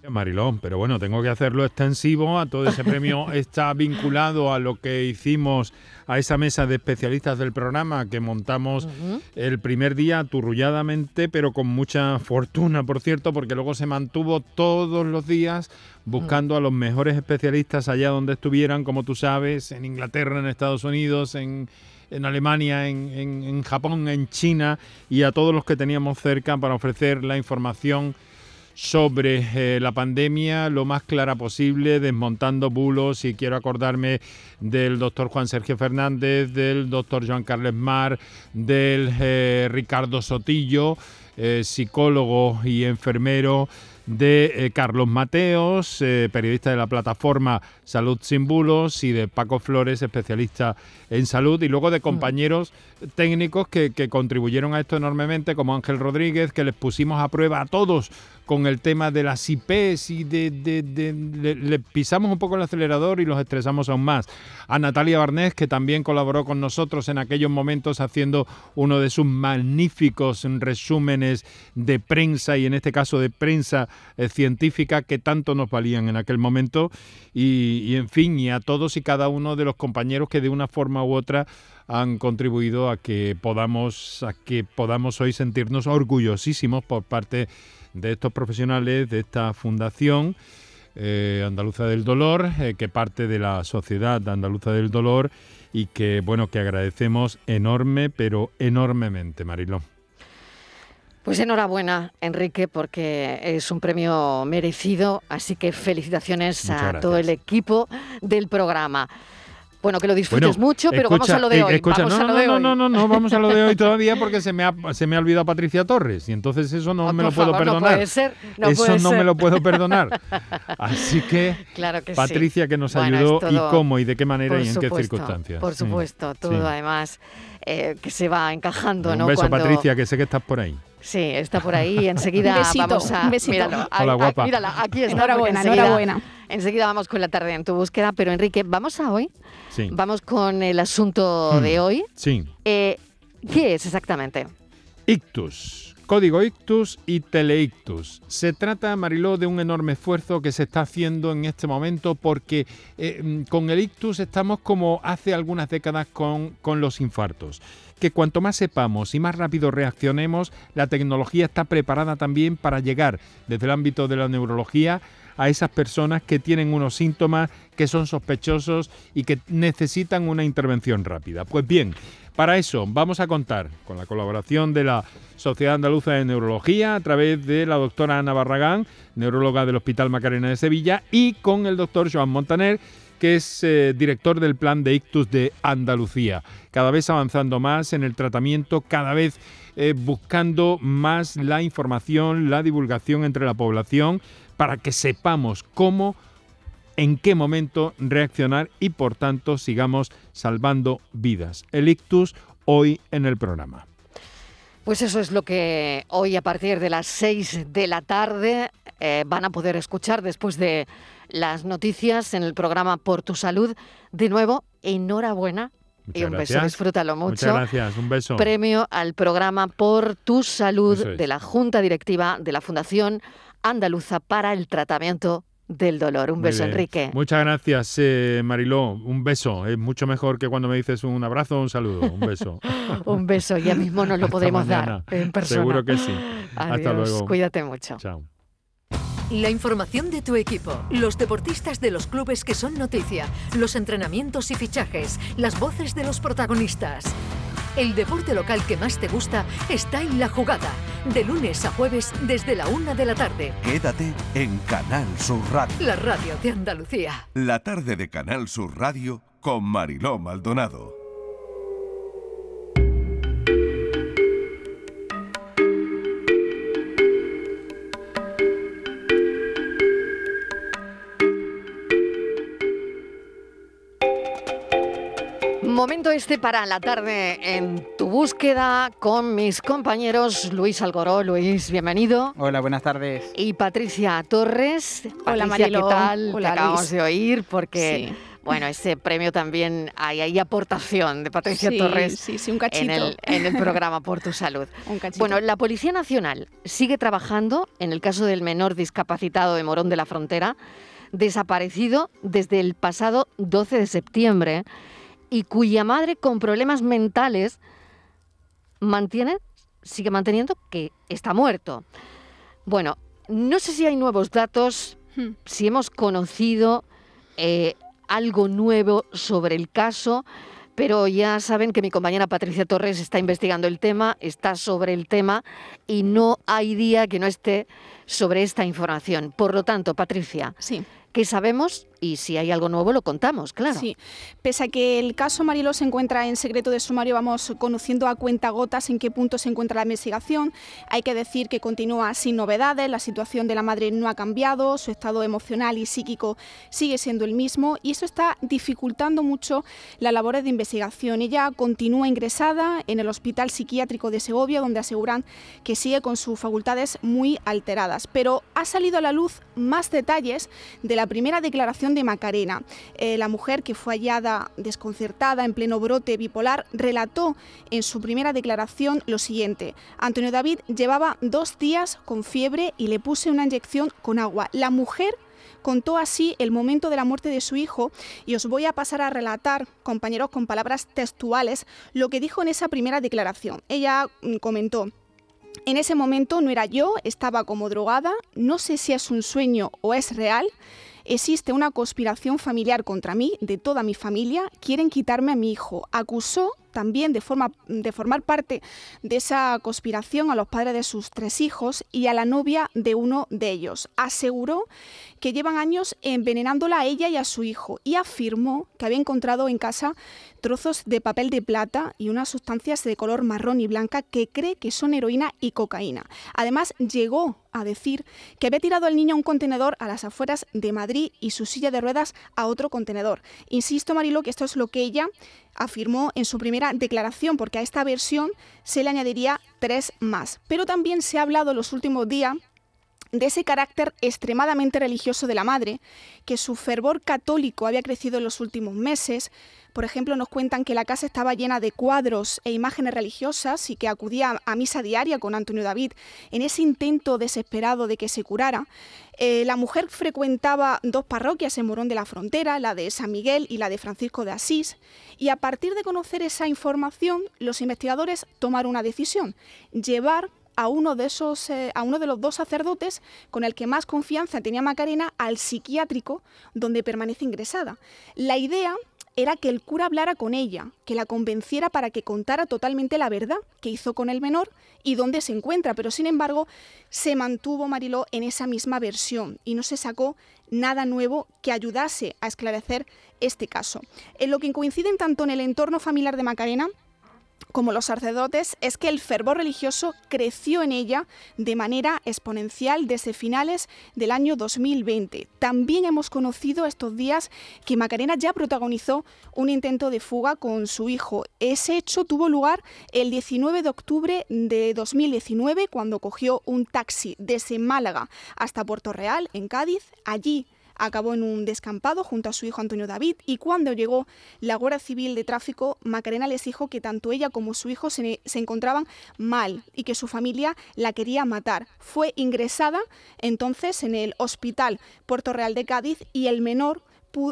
Marilón, pero bueno, tengo que hacerlo extensivo a todo ese premio. Está vinculado a lo que hicimos a esa mesa de especialistas del programa que montamos el primer día aturrulladamente, pero con mucha fortuna, por cierto, porque luego se mantuvo todos los días buscando a los mejores especialistas allá donde estuvieran, como tú sabes, en Inglaterra, en Estados Unidos, en, Alemania, en, en Japón, en China y a todos los que teníamos cerca para ofrecer la información sobre eh, la pandemia lo más clara posible, desmontando bulos y quiero acordarme del doctor Juan Sergio Fernández, del doctor Joan Carles Mar, del eh, Ricardo Sotillo, eh, psicólogo y enfermero de Carlos Mateos, periodista de la plataforma Salud Sin Bulos, y de Paco Flores, especialista en salud, y luego de mm. compañeros técnicos que, que, contribuyeron a esto enormemente, como Ángel Rodríguez, que les pusimos a prueba a todos con el tema de las IPs y de, le, pisamos un poco el acelerador y los estresamos aún más. A Natalia Barnés, que también colaboró con nosotros en aquellos momentos haciendo uno de sus magníficos resúmenes de prensa y en este caso de prensa eh, científica que tanto nos valían en aquel momento. Y, y en fin, y a todos y cada uno de los compañeros que de una forma u otra han contribuido a que podamos, a que podamos hoy sentirnos orgullosísimos por parte de estos profesionales de esta fundación eh, andaluza del dolor, eh, que parte de la Sociedad Andaluza del Dolor y que, bueno, que agradecemos enorme, pero enormemente, Marilón. Pues enhorabuena, Enrique, porque es un premio merecido, así que felicitaciones a todo el equipo del programa. Bueno, que lo disfrutes mucho, pero vamos a lo de eh, hoy. vamos no, a lo de no, hoy. no, no, no, vamos a lo de hoy todavía porque se me ha, se me ha olvidado Patricia Torres y entonces eso no me lo puedo perdonar. No puede ser, no eso no me lo puedo perdonar. Así que, claro que Patricia que nos ayudó y cómo y de qué manera y en qué circunstancias. Por supuesto, todo además eh, que se va encajando. Un beso, Patricia, que sé que estás por ahí. Sí, está por ahí. Enseguida vamos a. Un besito. Míralo, Hola, guapa. mírala, aquí está. Enhorabuena, enhorabuena. Enseguida vamos con la tarde en tu búsqueda, pero Enrique, vamos a hoy. Sí. Vamos con el asunto de hoy. Sí. Eh, ¿Qué es exactamente? Ictus. Código Ictus y Teleictus. Se trata, Mariló, de un enorme esfuerzo que se está haciendo en este momento porque eh, con el Ictus estamos como hace algunas décadas con, con los infartos que cuanto más sepamos y más rápido reaccionemos, la tecnología está preparada también para llegar desde el ámbito de la neurología a esas personas que tienen unos síntomas que son sospechosos y que necesitan una intervención rápida. Pues bien, Para eso vamos a contar con la colaboración de la Sociedad Andaluza de Neurología a través de la doctora Ana Barragán, neuróloga del Hospital Macarena de Sevilla, y con el doctor Joan Montaner, que es eh, director del plan de ictus de Andalucía. Cada vez avanzando más en el tratamiento, cada vez eh, buscando más la información, la divulgación entre la población para que sepamos cómo, en qué momento reaccionar y por tanto sigamos salvando vidas. El ictus hoy en el programa. Pues eso es lo que hoy a partir de las 6 de la tarde eh, van a poder escuchar después de las noticias en el programa Por tu Salud. De nuevo, enhorabuena y un beso, disfrútalo mucho. Muchas gracias, un beso. Premio al programa Por tu Salud de la Junta Directiva de la Fundación Andaluza para el Tratamiento del Dolor. Un beso, Enrique. Muchas gracias, eh, Mariló. Un beso. Es mucho mejor que cuando me dices un abrazo o un saludo. Un beso. un beso. Ya mismo nos lo podemos dar en persona. Seguro que sí. Hasta luego. Cuídate mucho. Chao. La información de tu equipo, los deportistas de los clubes que son noticia, los entrenamientos y fichajes, las voces de los protagonistas. El deporte local que más te gusta está en la jugada, de lunes a jueves desde la una de la tarde. Quédate en Canal Sur Radio. La radio de Andalucía. La tarde de Canal Sur Radio con Mariló Maldonado. Momento este para la tarde en tu búsqueda con mis compañeros Luis Algoró. Luis, bienvenido. Hola, buenas tardes. Y Patricia Torres. Hola, Patricia, Marilo. ¿qué tal? Hola, Te acabamos Luis. de oír porque... Sí. Bueno, ese premio también hay ahí aportación de Patricia Sí, Torres sí, sí, un cachito. En, el, en el programa Por tu Salud. Un cachito. Bueno, la Policía Nacional sigue trabajando en el caso del menor discapacitado de Morón de la Frontera, desaparecido desde el pasado 12 de septiembre y cuya madre con problemas mentales mantiene, sigue manteniendo que está muerto. Bueno, no sé si hay nuevos datos, Hmm. si hemos conocido eh, algo nuevo sobre el caso, pero ya saben que mi compañera Patricia Torres está investigando el tema, está sobre el tema y no hay día que no esté sobre esta información. Por lo tanto, Patricia, Sí. ¿Qué sabemos? Y si hay algo nuevo lo contamos, claro. Sí, pese a que el caso Mariló se encuentra en secreto de sumario, vamos conociendo a cuentagotas en qué punto se encuentra la investigación. Hay que decir que continúa sin novedades, la situación de la madre no ha cambiado, su estado emocional y psíquico sigue siendo el mismo y eso está dificultando mucho las labores de investigación. Ella continúa ingresada en el Hospital Psiquiátrico de Segovia, donde aseguran que sigue con sus facultades muy alteradas. Pero ha salido a la luz más detalles de la primera declaración de Macarena. Eh, la mujer que fue hallada desconcertada en pleno brote bipolar relató en su primera declaración lo siguiente. Antonio David llevaba dos días con fiebre y le puse una inyección con agua. La mujer contó así el momento de la muerte de su hijo y os voy a pasar a relatar, compañeros, con palabras textuales, lo que dijo en esa primera declaración. Ella mm, comentó, en ese momento no era yo, estaba como drogada, no sé si es un sueño o es real. Existe una conspiración familiar contra mí, de toda mi familia, quieren quitarme a mi hijo. Acusó también de, forma, de formar parte de esa conspiración a los padres de sus tres hijos y a la novia de uno de ellos. Aseguró que llevan años envenenándola a ella y a su hijo y afirmó que había encontrado en casa trozos de papel de plata y unas sustancias de color marrón y blanca que cree que son heroína y cocaína. Además, llegó a decir que había tirado al niño a un contenedor a las afueras de Madrid y su silla de ruedas a otro contenedor. Insisto, Marilo, que esto es lo que ella afirmó en su primera declaración, porque a esta versión se le añadiría tres más. Pero también se ha hablado los últimos días de ese carácter extremadamente religioso de la madre, que su fervor católico había crecido en los últimos meses. Por ejemplo, nos cuentan que la casa estaba llena de cuadros e imágenes religiosas y que acudía a misa diaria con Antonio David en ese intento desesperado de que se curara. Eh, la mujer frecuentaba dos parroquias en Morón de la Frontera, la de San Miguel y la de Francisco de Asís, y a partir de conocer esa información, los investigadores tomaron una decisión, llevar a uno de esos eh, a uno de los dos sacerdotes con el que más confianza tenía Macarena al psiquiátrico donde permanece ingresada. La idea era que el cura hablara con ella, que la convenciera para que contara totalmente la verdad que hizo con el menor y dónde se encuentra, pero sin embargo se mantuvo Mariló en esa misma versión y no se sacó nada nuevo que ayudase a esclarecer este caso. En lo que coinciden tanto en el entorno familiar de Macarena como los sacerdotes es que el fervor religioso creció en ella de manera exponencial desde finales del año 2020. También hemos conocido estos días que Macarena ya protagonizó un intento de fuga con su hijo. Ese hecho tuvo lugar el 19 de octubre de 2019 cuando cogió un taxi desde Málaga hasta Puerto Real, en Cádiz. Allí acabó en un descampado junto a su hijo Antonio David y cuando llegó la Guardia Civil de Tráfico, Macarena les dijo que tanto ella como su hijo se, encontraban mal y que su familia la quería matar. Fue ingresada entonces en el Hospital Puerto Real de Cádiz y el menor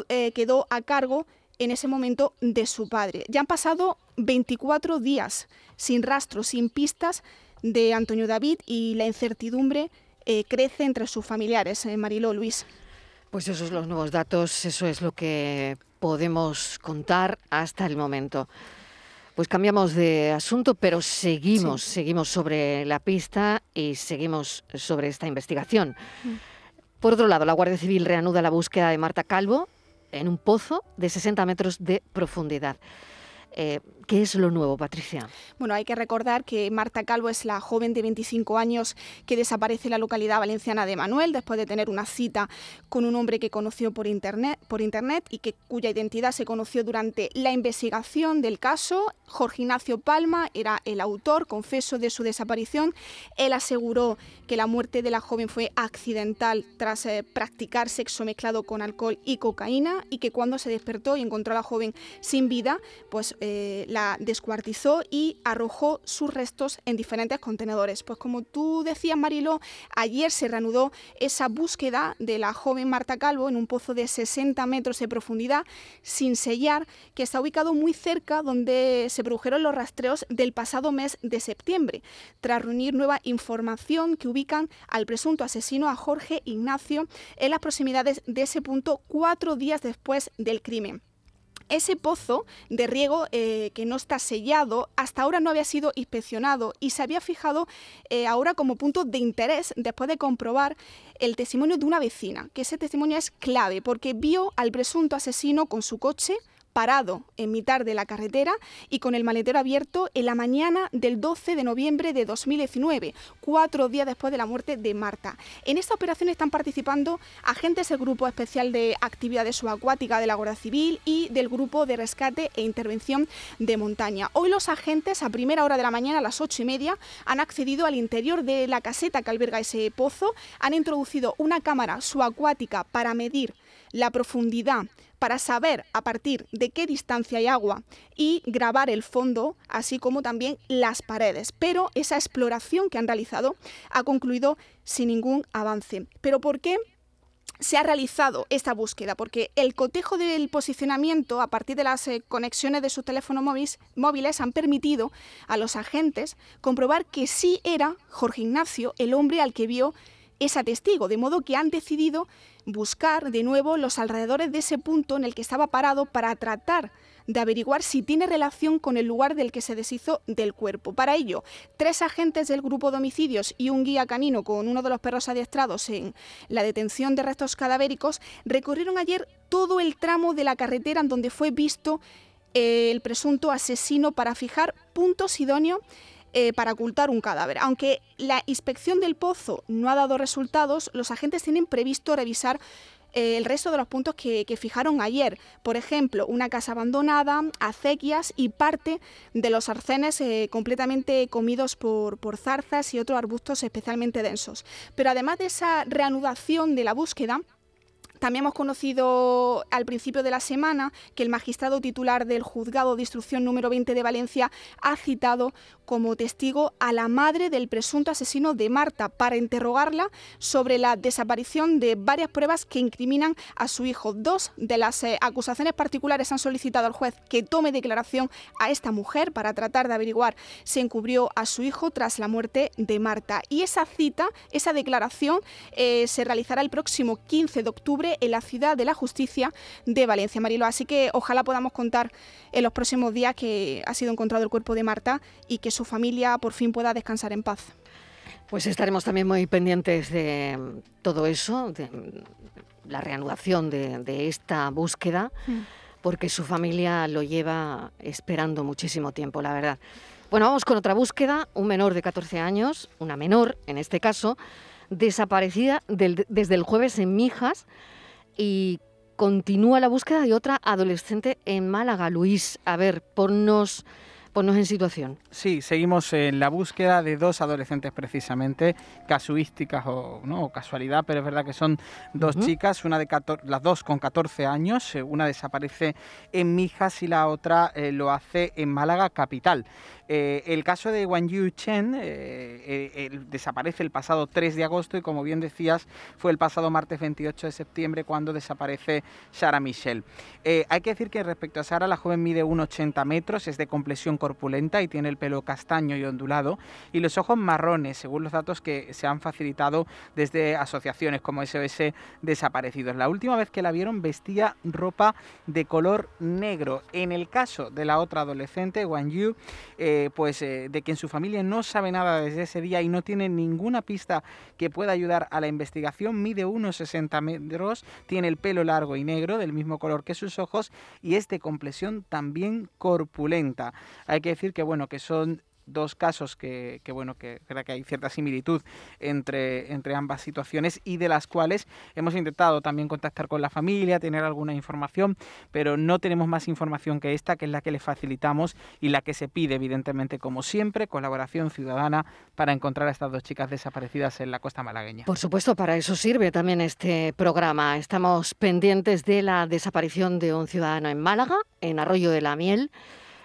eh, quedó a cargo en ese momento de su padre. Ya han pasado 24 días sin rastro, sin pistas de Antonio David y la incertidumbre eh, crece entre sus familiares. Eh, Mariló Luis. Pues esos son los nuevos datos, eso es lo que podemos contar hasta el momento. Pues cambiamos de asunto, pero seguimos, seguimos sobre la pista y seguimos sobre esta investigación. Mm. Por otro lado, la Guardia Civil reanuda la búsqueda de Marta Calvo en un pozo de 60 metros de profundidad. Eh, ¿Qué es lo nuevo, Patricia? Bueno, hay que recordar que Marta Calvo es la joven de 25 años que desaparece en la localidad valenciana de Manuel después de tener una cita con un hombre que conoció por internet, por internet y que, cuya identidad se conoció durante la investigación del caso. Jorge Ignacio Palma era el autor, confeso, de su desaparición. Él aseguró que la muerte de la joven fue accidental tras eh, practicar sexo mezclado con alcohol y cocaína y que cuando se despertó y encontró a la joven sin vida, pues eh, la descuartizó y arrojó sus restos en diferentes contenedores. Pues como tú decías, Marilo, ayer se reanudó esa búsqueda de la joven Marta Calvo en un pozo de 60 metros de profundidad sin sellar, que está ubicado muy cerca donde se produjeron los rastreos del pasado mes de septiembre, tras reunir nueva información que ubican al presunto asesino a Jorge Ignacio en las proximidades de ese punto cuatro días después del crimen ese pozo de riego eh, que no está sellado hasta ahora no había sido inspeccionado y se había fijado eh, ahora como punto de interés después de comprobar el testimonio de una vecina, que ese testimonio es clave porque vio al presunto asesino con su coche parado en mitad de la carretera y con el maletero abierto en la mañana del 12 de noviembre de 2019, cuatro días después de la muerte de Marta. En esta operación están participando agentes del Grupo Especial de Actividades Subacuáticas de la Guardia Civil y del Grupo de Rescate e Intervención de Montaña. Hoy los agentes, a primera hora de la mañana, a las ocho y media, han accedido al interior de la caseta que alberga ese pozo, han introducido una cámara subacuática para medir la profundidad para saber a partir de qué distancia hay agua y grabar el fondo, así como también las paredes. Pero esa exploración que han realizado ha concluido sin ningún avance. ¿Pero por qué? se ha realizado esta búsqueda porque el cotejo del posicionamiento a partir de las eh, conexiones de sus teléfonos móviles, móviles han permitido a los agentes comprobar que sí era Jorge Ignacio el hombre al que vio esa testigo, de modo que han decidido buscar de nuevo los alrededores de ese punto en el que estaba parado para tratar de averiguar si tiene relación con el lugar del que se deshizo del cuerpo. Para ello, tres agentes del grupo de homicidios y un guía canino con uno de los perros adiestrados en la detención de restos cadavéricos recorrieron ayer todo el tramo de la carretera en donde fue visto el presunto asesino para fijar puntos idóneos eh, para ocultar un cadáver. Aunque la inspección del pozo no ha dado resultados, los agentes tienen previsto revisar eh, el resto de los puntos que, fijaron ayer. Por ejemplo, una casa abandonada, acequias y parte de los arcenes eh, completamente comidos por, por zarzas y otros arbustos especialmente densos. Pero además de esa reanudación de la búsqueda, también hemos conocido al principio de la semana que el magistrado titular del juzgado de instrucción número 20 de Valencia ha citado como testigo a la madre del presunto asesino de Marta para interrogarla sobre la desaparición de varias pruebas que incriminan a su hijo. Dos de las eh, acusaciones particulares han solicitado al juez que tome declaración a esta mujer para tratar de averiguar si encubrió a su hijo tras la muerte de Marta. Y esa cita, esa declaración, eh, se realizará el próximo 15 de octubre octubre en la ciudad de la justicia de Valencia, Marilo. Así que ojalá podamos contar en los próximos días que ha sido encontrado el cuerpo de Marta y que su familia por fin pueda descansar en paz. Pues estaremos también muy pendientes de todo eso, de la reanudación de, esta búsqueda, mm. porque su familia lo lleva esperando muchísimo tiempo, la verdad. Bueno, vamos con otra búsqueda. Un menor de 14 años, una menor en este caso, desaparecida desde el jueves en Mijas y continúa la búsqueda de otra adolescente en Málaga. Luis, a ver, ponnos Ponnos en situación. Sí, seguimos en la búsqueda de dos adolescentes precisamente, casuísticas o, ¿no? casualidad, pero es verdad que son dos chicas, una de las dos con 14 años, eh, una desaparece en Mijas y la otra eh, lo hace en Málaga capital. Eh, el caso de Wang Yu Chen desaparece el pasado 3 de agosto y como bien decías fue el pasado martes 28 de septiembre cuando desaparece Sara Michelle. hay que decir que respecto a Sara, la joven mide 1,80 metros, es de complexión corpulenta y tiene el pelo castaño y ondulado y los ojos marrones, según los datos que se han facilitado desde asociaciones como SOS Desaparecidos. La última vez que la vieron vestía ropa de color negro. En el caso de la otra adolescente, Wang Yu, eh, pues eh, de quien su familia no sabe nada desde ese día y no tiene ninguna pista que pueda ayudar a la investigación, mide unos 60 metros, tiene el pelo largo y negro, del mismo color que sus ojos, y es de complexión también corpulenta. Hay que decir que bueno, que son dos casos que, bueno que que hay cierta similitud entre, entre ambas situaciones y de las cuales hemos intentado también contactar con la familia, tener alguna información, pero no tenemos más información que esta, que es la que le facilitamos y la que se pide, evidentemente, como siempre, colaboración ciudadana para encontrar a estas dos chicas desaparecidas en la costa malagueña. Por supuesto, para eso sirve también este programa. Estamos pendientes de la desaparición de un ciudadano en Málaga, en Arroyo de la Miel.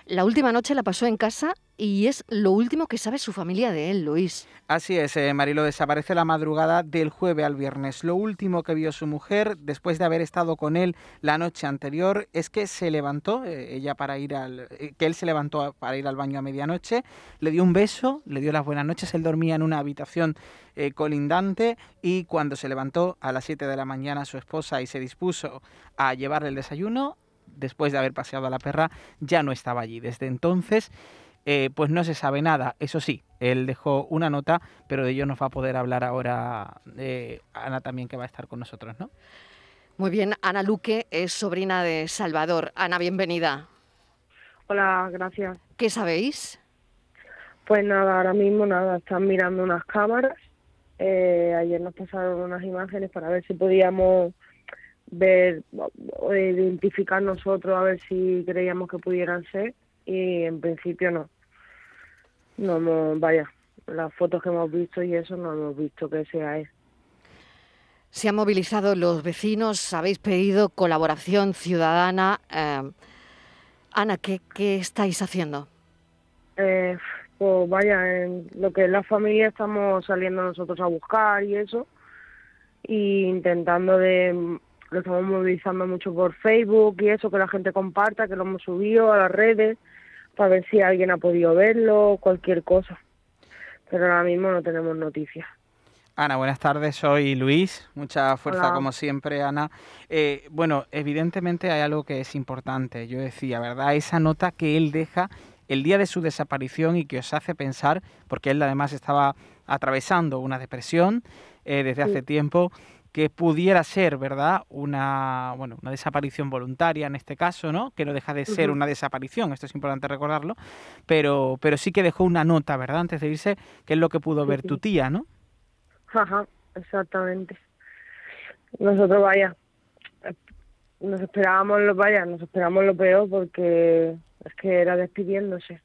La última noche la pasó en casa y es lo último que sabe su familia de él, Luis. Así es, eh, Marilo desaparece la madrugada del jueves al viernes. Lo último que vio su mujer, después de haber estado con él la noche anterior, es que se levantó, eh, ella para ir al, eh, que él se levantó para ir al baño a medianoche, le dio un beso, le dio las buenas noches, él dormía en una habitación colindante y cuando se levantó a las 7 de la mañana su esposa y se dispuso a llevarle el desayuno, después de haber paseado a la perra, ya no estaba allí. Desde entonces, eh, pues no se sabe nada. Eso sí, él dejó una nota, pero de ello nos va a poder hablar ahora eh, Ana también, que va a estar con nosotros, ¿no? Muy bien, Ana Luque es sobrina de Salvador. Ana, bienvenida. Hola, gracias. ¿Qué sabéis? Pues nada, ahora mismo nada, están mirando unas cámaras. Eh, ayer nos pasaron unas imágenes para ver si podíamos ver o identificar nosotros a ver si creíamos que pudieran ser y en principio no. No hemos, vaya, las fotos que hemos visto y eso no hemos visto que sea él. Se han movilizado los vecinos, habéis pedido colaboración ciudadana. Eh, Ana, ¿qué, ¿qué, estáis haciendo? Eh, pues vaya, en lo que es la familia estamos saliendo nosotros a buscar y eso, y intentando de lo estamos movilizando mucho por Facebook y eso, que la gente comparta, que lo hemos subido a las redes para ver si alguien ha podido verlo, cualquier cosa. Pero ahora mismo no tenemos noticias. Ana, buenas tardes, soy Luis. Mucha fuerza como siempre, Ana. Eh, bueno, evidentemente hay algo que es importante. Yo decía, ¿verdad? Esa nota que él deja el día de su desaparición y que os hace pensar, porque él además estaba atravesando una depresión eh, desde hace tiempo, que pudiera ser, ¿verdad? Una, bueno, una desaparición voluntaria en este caso, ¿no? Que no deja de ser una desaparición, esto es importante recordarlo, pero, pero sí que dejó una nota, ¿verdad? Antes de irse, que es lo que pudo ver tu tía, ¿no? Ajá, exactamente. Nosotros, vaya, nos esperábamos lo, vaya, nos esperábamos lo peor porque es que era despidiéndose.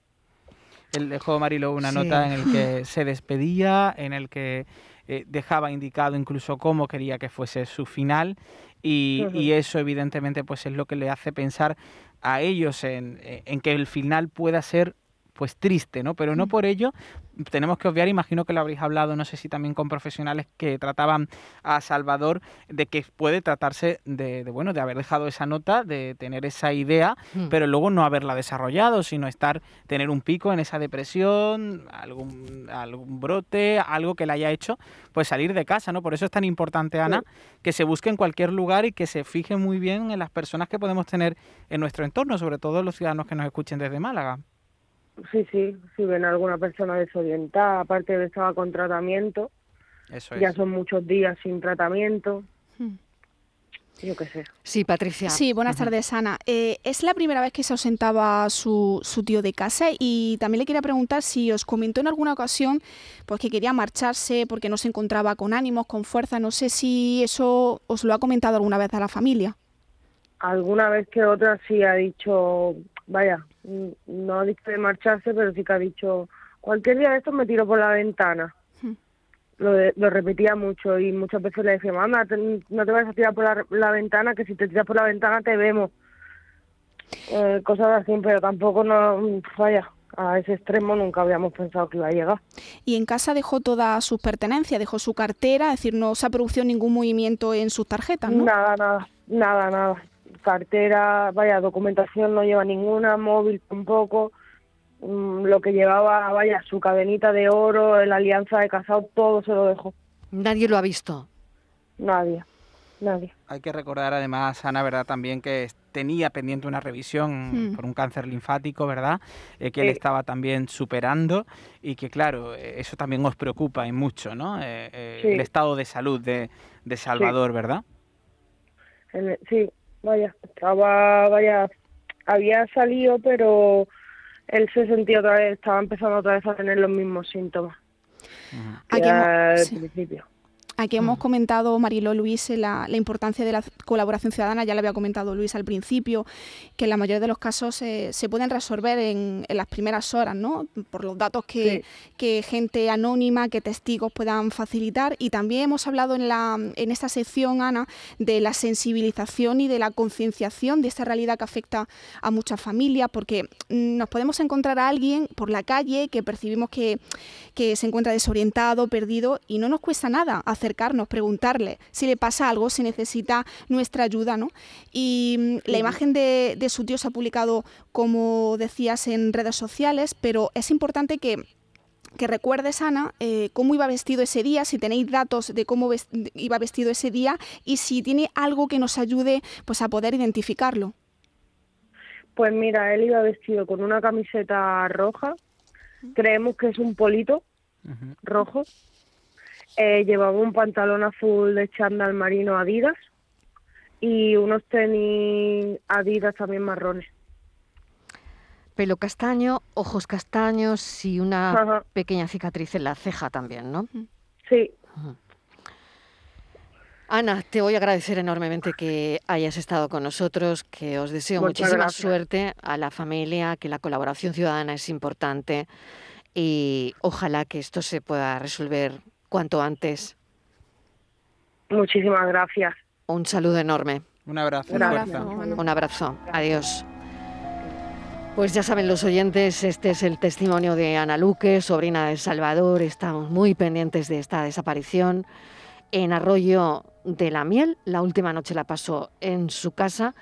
Él dejó Marilo una nota en el que se despedía, en el que eh, dejaba indicado incluso cómo quería que fuese su final y, eso evidentemente pues es lo que le hace pensar a ellos en, que el final pueda ser pues triste, ¿no? Pero no por ello tenemos que obviar, imagino que lo habréis hablado, no sé si también con profesionales que trataban a Salvador, de que puede tratarse de, de, bueno, de haber dejado esa nota, de tener esa idea, Mm. pero luego no haberla desarrollado, sino estar, tener un pico en esa depresión, algún, algún brote, algo que le haya hecho, pues salir de casa, ¿no? Por eso es tan importante, Ana, que se busque en cualquier lugar y que se fije muy bien en las personas que podemos tener en nuestro entorno, sobre todo los ciudadanos que nos escuchen desde Málaga. Sí, sí, si ven a alguna persona desorientada, aparte de que estaba con tratamiento, Eso ya es. son muchos días sin tratamiento, yo qué sé. Sí, Patricia. Sí, buenas tardes, Ana. Eh, es la primera vez que se ausentaba su, su tío de casa y también le quería preguntar si os comentó en alguna ocasión pues que quería marcharse porque no se encontraba con ánimos, con fuerza. No sé si eso os lo ha comentado alguna vez a la familia. Alguna vez que otra sí ha dicho, vaya, no ha dicho de marcharse, pero sí que ha dicho, cualquier día de estos me tiro por la ventana. Lo, de- lo repetía mucho y muchas veces le decía, mamá, no te vayas a tirar por la, la ventana, que si te tiras por la ventana te vemos. Eh, cosas así, pero tampoco no, vaya, a ese extremo nunca habíamos pensado que iba a llegar. Y en casa dejó todas sus pertenencias, dejó su cartera, es decir, no se ha producido ningún movimiento en sus tarjetas, ¿no? Nada, nada, nada, nada. Cartera, vaya, documentación no lleva ninguna, móvil tampoco. Mm, lo que llevaba, vaya, su cadenita de oro, la alianza de casado, todo se lo dejó. Nadie lo ha visto. Nadie, nadie. Hay que recordar además, Ana, ¿verdad? También que tenía pendiente una revisión Hmm. por un cáncer linfático, ¿verdad? Eh, que él Sí. estaba también superando y que, claro, eh, eso también os preocupa y mucho, ¿no? Eh, eh, Sí. El estado de salud de, de Salvador, ¿verdad? Sí, vaya, estaba, vaya, había salido, pero él se sentía otra vez, estaba empezando otra vez a tener los mismos síntomas. hemos- era al sí. principio. Aquí hemos comentado, Mariló Luis, eh, la, la importancia de la colaboración ciudadana, ya lo había comentado Luis al principio, que en la mayoría de los casos eh, se pueden resolver en, en las primeras horas, ¿no? Por los datos que, que gente anónima, que testigos puedan facilitar. Y también hemos hablado en, la, en esta sección, Ana, de la sensibilización y de la concienciación de esta realidad que afecta a muchas familias, porque mm, nos podemos encontrar a alguien por la calle que percibimos que, que se encuentra desorientado, perdido, y no nos cuesta nada acercarnos, preguntarle si le pasa algo, si necesita nuestra ayuda, ¿no? Y mm, la imagen de, de su tío se ha publicado, como decías, en redes sociales, pero es importante que que recuerdes, Ana, eh, cómo iba vestido ese día, si tenéis datos de cómo ves- iba vestido ese día y si tiene algo que nos ayude pues, a poder identificarlo. Pues mira, él iba vestido con una camiseta roja, creemos que es un polito rojo, eh, llevaba un pantalón azul de chándal marino Adidas y unos tenis Adidas también marrones. Pelo castaño, ojos castaños y una Ajá. pequeña cicatriz en la ceja también, ¿no? Sí. Ana, te voy a agradecer enormemente que hayas estado con nosotros, que os deseo Muchas muchísima gracias. suerte a la familia, que la colaboración ciudadana es importante y ojalá que esto se pueda resolver cuanto antes. Muchísimas gracias. Un saludo enorme. Un abrazo. Un abrazo. Un. Adiós. Pues ya saben los oyentes, este es el testimonio de Ana Luque, sobrina de Salvador. Estamos muy pendientes de esta desaparición. En Arroyo de la Miel, la última noche la pasó en su casa.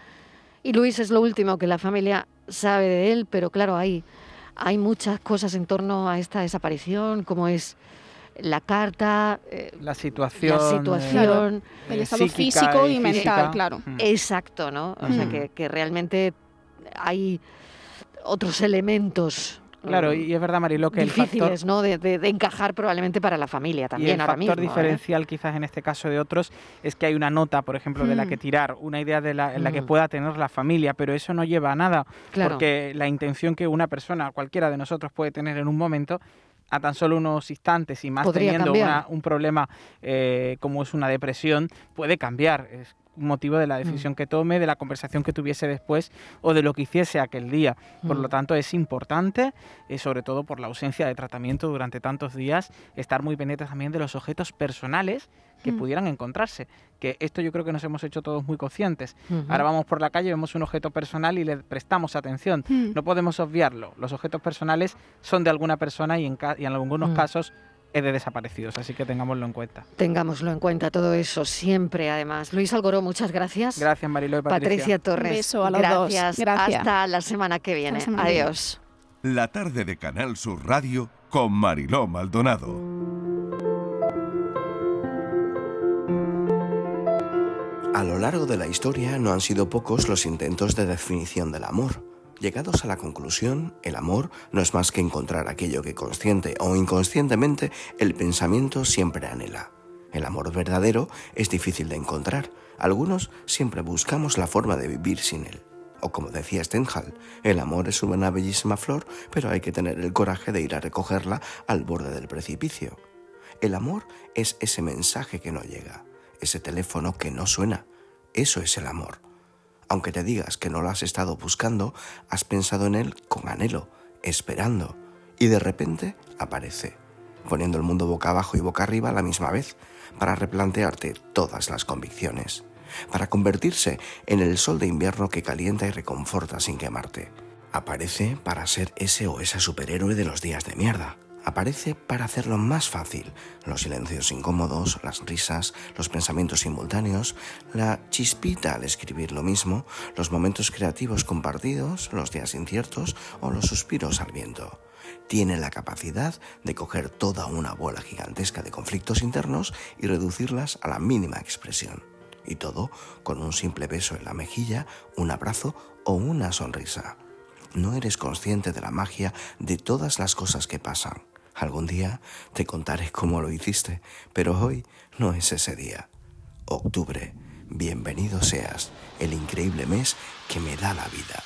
Y Luis es lo último que la familia sabe de él, pero claro, hay, hay muchas cosas en torno a esta desaparición, como es la carta, eh, La situación. la eh, situación. El estado físico y mental, claro. Mm. Exacto, ¿no? O sea, Mm. que, que realmente hay otros elementos. Claro, eh, y es verdad, Marilo, que el factor, difíciles, ¿no? De, de- de encajar probablemente para la familia y también el ahora factor mismo. ¿eh? diferencial quizás en este caso de otros es que hay una nota, por ejemplo, de la Mm. que tirar, una idea de la, en la que pueda tener la familia, pero eso no lleva a nada, Claro. porque la intención que una persona, cualquiera de nosotros puede tener en un momento, a tan solo unos instantes y más Podría teniendo una- un problema eh, como es una depresión, puede cambiar. Es- motivo de la decisión que tome, de la conversación que tuviese después o de lo que hiciese aquel día. Por lo Mm. tanto, es importante, eh, sobre todo por la ausencia de tratamiento durante tantos días, estar muy pendientes también de los objetos personales que Mm. pudieran encontrarse. Que esto yo creo que nos hemos hecho todos muy conscientes. Ahora vamos por la calle, vemos un objeto personal y le prestamos atención. Mm. No podemos obviarlo. Los objetos personales son de alguna persona y en, ca- y en algunos Mm. casos de desaparecidos, así que tengámoslo en cuenta. Tengámoslo en cuenta todo eso siempre, además. Luis Algoró, muchas gracias. Gracias, Marilo y Patricia. Patricia Torres. Un beso a los dos. gracias. Hasta la semana que viene. semana que viene. Adiós. La tarde de Canal Sur Radio con Mariló Maldonado. A lo largo de la historia no han sido pocos los intentos de definición del amor. Llegados a la conclusión, el amor no es más que encontrar aquello que consciente o inconscientemente el pensamiento siempre anhela. El amor verdadero es difícil de encontrar. Algunos siempre buscamos la forma de vivir sin él. O como decía Stendhal, el amor es una bellísima flor, pero hay que tener el coraje de ir a recogerla al borde del precipicio. El amor es ese mensaje que no llega, ese teléfono que no suena. Eso es el amor. Aunque te digas que no lo has estado buscando, has pensado en él con anhelo, esperando, y de repente aparece, poniendo el mundo boca abajo y boca arriba a la misma vez, para replantearte todas las convicciones, para convertirse en el sol de invierno que calienta y reconforta sin quemarte. Aparece para ser ese o esa superhéroe de los días de mierda. Aparece para hacerlo más fácil. Los silencios incómodos, las risas, los pensamientos simultáneos, la chispita al escribir lo mismo, los momentos creativos compartidos, los días inciertos o los suspiros al viento. Tiene la capacidad de coger toda una bola gigantesca de conflictos internos y reducirlas a la mínima expresión. Y todo con un simple beso en la mejilla, un abrazo o una sonrisa. No eres consciente de la magia de todas las cosas que pasan. Algún día te contaré cómo lo hiciste, pero hoy no es ese día. Octubre, bienvenido seas, el increíble mes que me da la vida.